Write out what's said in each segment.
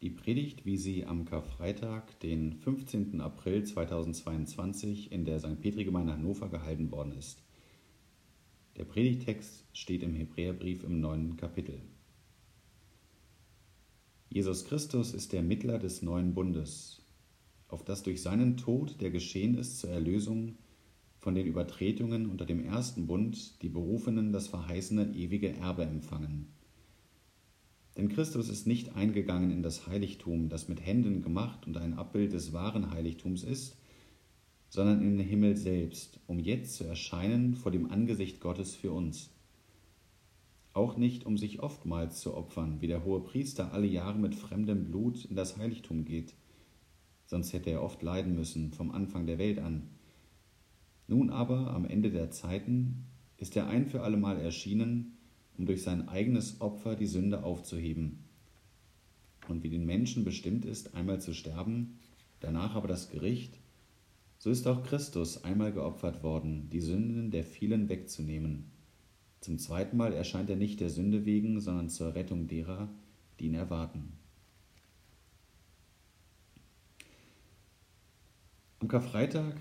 Die Predigt, wie sie am Karfreitag, den 15. April 2022 in der St. Petri-Gemeinde Hannover gehalten worden ist. Der Predigtext steht im Hebräerbrief im neunten Kapitel. Jesus Christus ist der Mittler des neuen Bundes, auf das durch seinen Tod, der geschehen ist zur Erlösung von den Übertretungen unter dem ersten Bund, die Berufenen das verheißene ewige Erbe empfangen denn Christus ist nicht eingegangen in das Heiligtum, das mit Händen gemacht und ein Abbild des wahren Heiligtums ist, sondern in den Himmel selbst, um jetzt zu erscheinen vor dem Angesicht Gottes für uns. Auch nicht, um sich oftmals zu opfern, wie der hohe Priester alle Jahre mit fremdem Blut in das Heiligtum geht, sonst hätte er oft leiden müssen vom Anfang der Welt an. Nun aber, am Ende der Zeiten, ist er ein für allemal erschienen, um durch sein eigenes Opfer die Sünde aufzuheben. Und wie den Menschen bestimmt ist, einmal zu sterben, danach aber das Gericht, so ist auch Christus einmal geopfert worden, die Sünden der vielen wegzunehmen. Zum zweiten Mal erscheint er nicht der Sünde wegen, sondern zur Rettung derer, die ihn erwarten. Am Karfreitag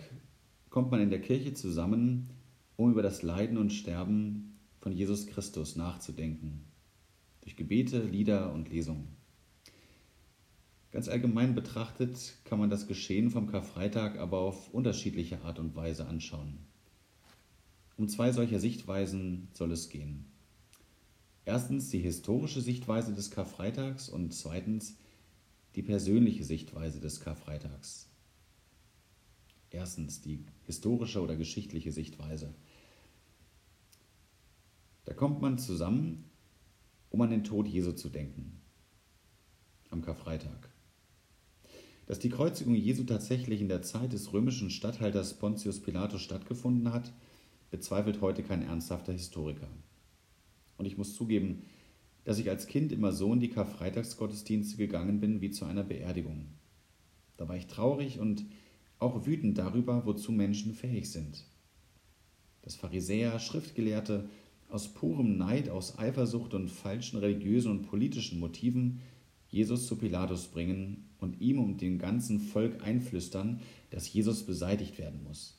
kommt man in der Kirche zusammen, um über das Leiden und Sterben von Jesus Christus nachzudenken, durch Gebete, Lieder und Lesungen. Ganz allgemein betrachtet kann man das Geschehen vom Karfreitag aber auf unterschiedliche Art und Weise anschauen. Um zwei solcher Sichtweisen soll es gehen. Erstens die historische Sichtweise des Karfreitags und zweitens die persönliche Sichtweise des Karfreitags. Erstens die historische oder geschichtliche Sichtweise. Da kommt man zusammen, um an den Tod Jesu zu denken. Am Karfreitag. Dass die Kreuzigung Jesu tatsächlich in der Zeit des römischen Statthalters Pontius Pilatus stattgefunden hat, bezweifelt heute kein ernsthafter Historiker. Und ich muss zugeben, dass ich als Kind immer so in die Karfreitagsgottesdienste gegangen bin wie zu einer Beerdigung. Da war ich traurig und auch wütend darüber, wozu Menschen fähig sind. Dass Pharisäer, Schriftgelehrte aus purem Neid, aus Eifersucht und falschen religiösen und politischen Motiven Jesus zu Pilatus bringen und ihm und dem ganzen Volk einflüstern, dass Jesus beseitigt werden muss.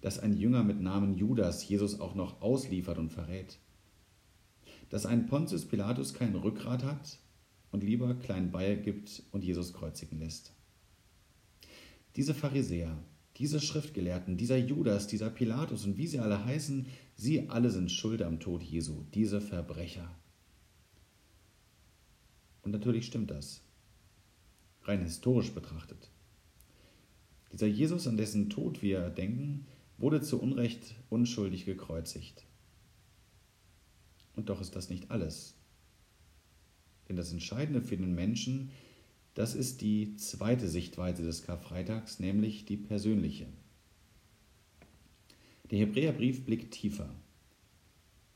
Dass ein Jünger mit Namen Judas Jesus auch noch ausliefert und verrät. Dass ein Pontius Pilatus kein Rückgrat hat und lieber klein beigibt und Jesus kreuzigen lässt. Diese Pharisäer, diese Schriftgelehrten, dieser Judas, dieser Pilatus und wie sie alle heißen, sie alle sind schuld am Tod Jesu, diese Verbrecher. Und natürlich stimmt das, rein historisch betrachtet. Dieser Jesus, an dessen Tod wir denken, wurde zu Unrecht unschuldig gekreuzigt. Und doch ist das nicht alles. Denn das Entscheidende für den Menschen ist, das ist die zweite Sichtweise des Karfreitags, nämlich die persönliche. Der Hebräerbrief blickt tiefer.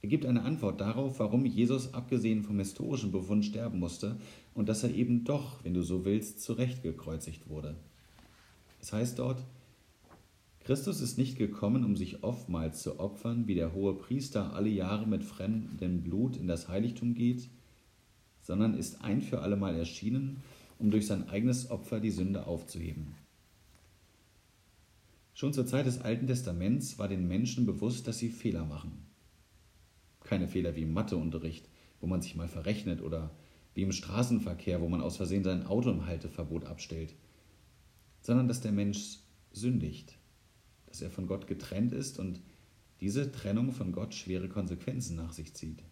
Er gibt eine Antwort darauf, warum Jesus abgesehen vom historischen Befund sterben musste und dass er eben doch, wenn du so willst, zurecht gekreuzigt wurde. Es heißt dort, Christus ist nicht gekommen, um sich oftmals zu opfern, wie der hohe Priester alle Jahre mit fremdem Blut in das Heiligtum geht, sondern ist ein für allemal erschienen, um durch sein eigenes Opfer die Sünde aufzuheben. Schon zur Zeit des Alten Testaments war den Menschen bewusst, dass sie Fehler machen. Keine Fehler wie im Matheunterricht, wo man sich mal verrechnet, oder wie im Straßenverkehr, wo man aus Versehen sein Auto im Halteverbot abstellt, sondern dass der Mensch sündigt, dass er von Gott getrennt ist und diese Trennung von Gott schwere Konsequenzen nach sich zieht.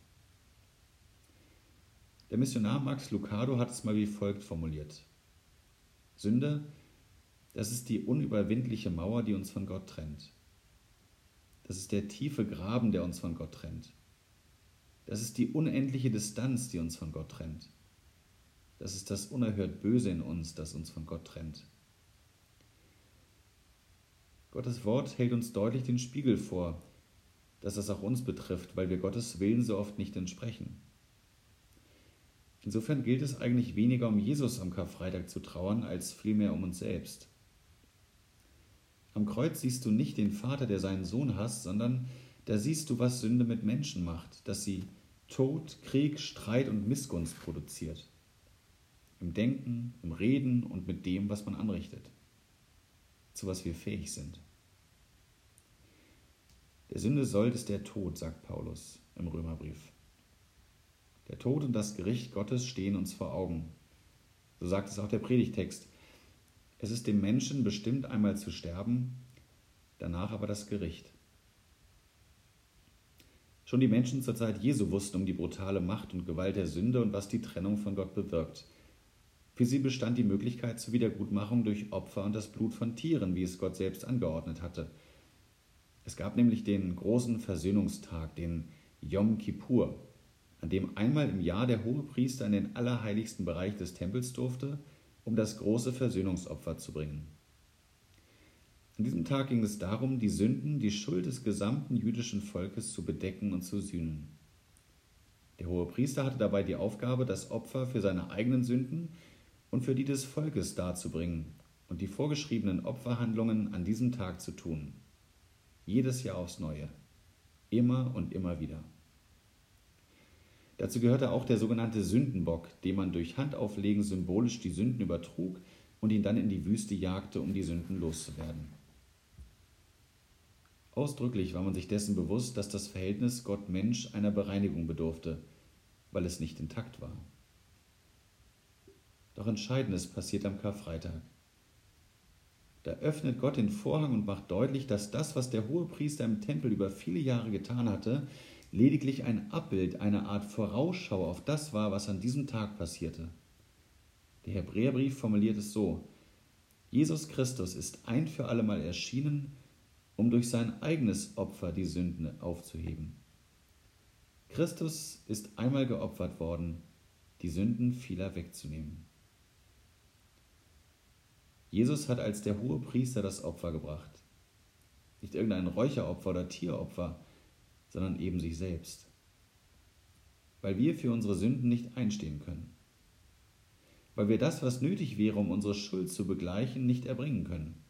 Der Missionar Max Lucado hat es mal wie folgt formuliert. Sünde, das ist die unüberwindliche Mauer, die uns von Gott trennt. Das ist der tiefe Graben, der uns von Gott trennt. Das ist die unendliche Distanz, die uns von Gott trennt. Das ist das unerhört Böse in uns, das uns von Gott trennt. Gottes Wort hält uns deutlich den Spiegel vor, dass das auch uns betrifft, weil wir Gottes Willen so oft nicht entsprechen. Insofern gilt es eigentlich weniger um Jesus am Karfreitag zu trauern, als vielmehr um uns selbst. Am Kreuz siehst du nicht den Vater, der seinen Sohn hasst, sondern da siehst du, was Sünde mit Menschen macht, dass sie Tod, Krieg, Streit und Missgunst produziert. im Denken, im Reden und mit dem, was man anrichtet, zu was wir fähig sind. Der Sünde Sold ist der Tod, sagt Paulus im Römerbrief. Der Tod und das Gericht Gottes stehen uns vor Augen. So sagt es auch der Predigtext. Es ist dem Menschen bestimmt, einmal zu sterben, danach aber das Gericht. Schon die Menschen zur Zeit Jesu wussten um die brutale Macht und Gewalt der Sünde und was die Trennung von Gott bewirkt. Für sie bestand die Möglichkeit zur Wiedergutmachung durch Opfer und das Blut von Tieren, wie es Gott selbst angeordnet hatte. Es gab nämlich den großen Versöhnungstag, den Yom Kippur, an dem einmal im Jahr der Hohepriester in den allerheiligsten Bereich des Tempels durfte, um das große Versöhnungsopfer zu bringen. An diesem Tag ging es darum, die Sünden, die Schuld des gesamten jüdischen Volkes zu bedecken und zu sühnen. Der hohe Priester hatte dabei die Aufgabe, das Opfer für seine eigenen Sünden und für die des Volkes darzubringen und die vorgeschriebenen Opferhandlungen an diesem Tag zu tun. Jedes Jahr aufs Neue. Immer und immer wieder. Dazu gehörte auch der sogenannte Sündenbock, dem man durch Handauflegen symbolisch die Sünden übertrug und ihn dann in die Wüste jagte, um die Sünden loszuwerden. Ausdrücklich war man sich dessen bewusst, dass das Verhältnis Gott-Mensch einer Bereinigung bedurfte, weil es nicht intakt war. Doch Entscheidendes passiert am Karfreitag. Da öffnet Gott den Vorhang und macht deutlich, dass das, was der Hohepriester im Tempel über viele Jahre getan hatte, lediglich ein Abbild, eine Art Vorausschau auf das war, was an diesem Tag passierte. Der Hebräerbrief formuliert es so: Jesus Christus ist ein für allemal erschienen, um durch sein eigenes Opfer die Sünden aufzuheben. Christus ist einmal geopfert worden, die Sünden vieler wegzunehmen. Jesus hat als der hohe Priester das Opfer gebracht. Nicht irgendein Räucheropfer oder Tieropfer, sondern eben sich selbst. Weil wir für unsere Sünden nicht einstehen können. Weil wir das, was nötig wäre, um unsere Schuld zu begleichen, nicht erbringen können.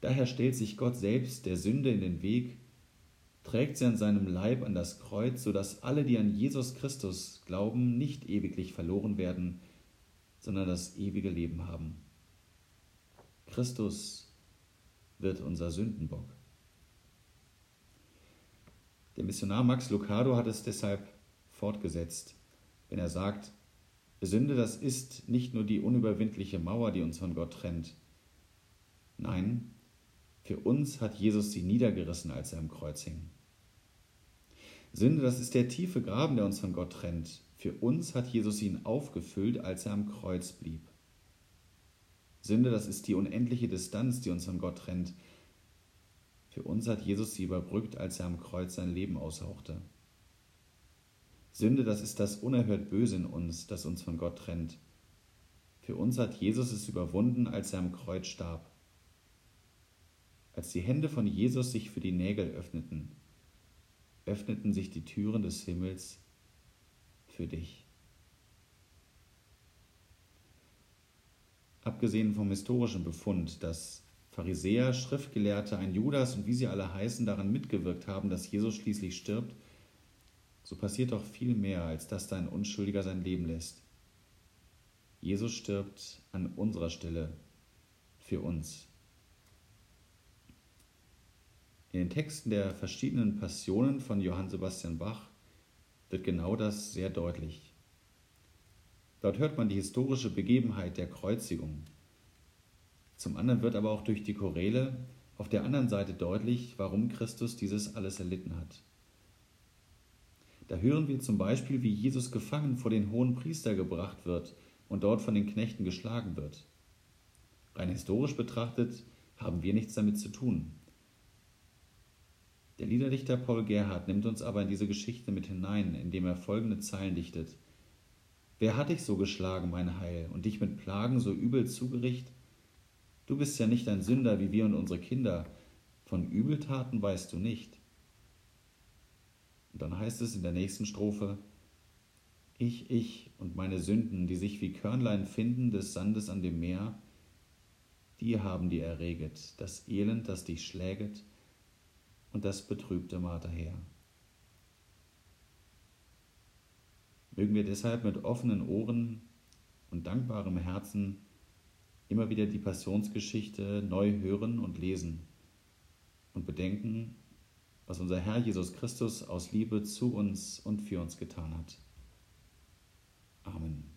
Daher stellt sich Gott selbst der Sünde in den Weg, trägt sie an seinem Leib an das Kreuz, sodass alle, die an Jesus Christus glauben, nicht ewiglich verloren werden, sondern das ewige Leben haben. Christus wird unser Sündenbock. Der Missionar Max Lucado hat es deshalb fortgesetzt, wenn er sagt, Sünde, das ist nicht nur die unüberwindliche Mauer, die uns von Gott trennt. Nein, für uns hat Jesus sie niedergerissen, als er am Kreuz hing. Sünde, das ist der tiefe Graben, der uns von Gott trennt. Für uns hat Jesus ihn aufgefüllt, als er am Kreuz blieb. Sünde, das ist die unendliche Distanz, die uns von Gott trennt. Für uns hat Jesus sie überbrückt, als er am Kreuz sein Leben aushauchte. Sünde, das ist das unerhört Böse in uns, das uns von Gott trennt. Für uns hat Jesus es überwunden, als er am Kreuz starb. Als die Hände von Jesus sich für die Nägel öffneten, öffneten sich die Türen des Himmels für dich. Abgesehen vom historischen Befund, dass Pharisäer, Schriftgelehrte, ein Judas und wie sie alle heißen daran mitgewirkt haben, dass Jesus schließlich stirbt, so passiert doch viel mehr, als dass da ein Unschuldiger sein Leben lässt. Jesus stirbt an unserer Stelle für uns. In den Texten der verschiedenen Passionen von Johann Sebastian Bach wird genau das sehr deutlich. Dort hört man die historische Begebenheit der Kreuzigung. Zum anderen wird aber auch durch die Choräle auf der anderen Seite deutlich, warum Christus dieses alles erlitten hat. Da hören wir zum Beispiel, wie Jesus gefangen vor den hohen Priester gebracht wird und dort von den Knechten geschlagen wird. Rein historisch betrachtet haben wir nichts damit zu tun. Der Liederdichter Paul Gerhardt nimmt uns aber in diese Geschichte mit hinein, indem er folgende Zeilen dichtet. Wer hat dich so geschlagen, mein Heil, und dich mit Plagen so übel zugericht? Du bist ja nicht ein Sünder wie wir und unsere Kinder, von Übeltaten weißt du nicht. Und dann heißt es in der nächsten Strophe, ich, ich und meine Sünden, die sich wie Körnlein finden des Sandes an dem Meer, die haben dir erreget, das Elend, das dich schläget, und das betrübte Marterheer. Mögen wir deshalb mit offenen Ohren und dankbarem Herzen immer wieder die Passionsgeschichte neu hören und lesen und bedenken, was unser Herr Jesus Christus aus Liebe zu uns und für uns getan hat. Amen.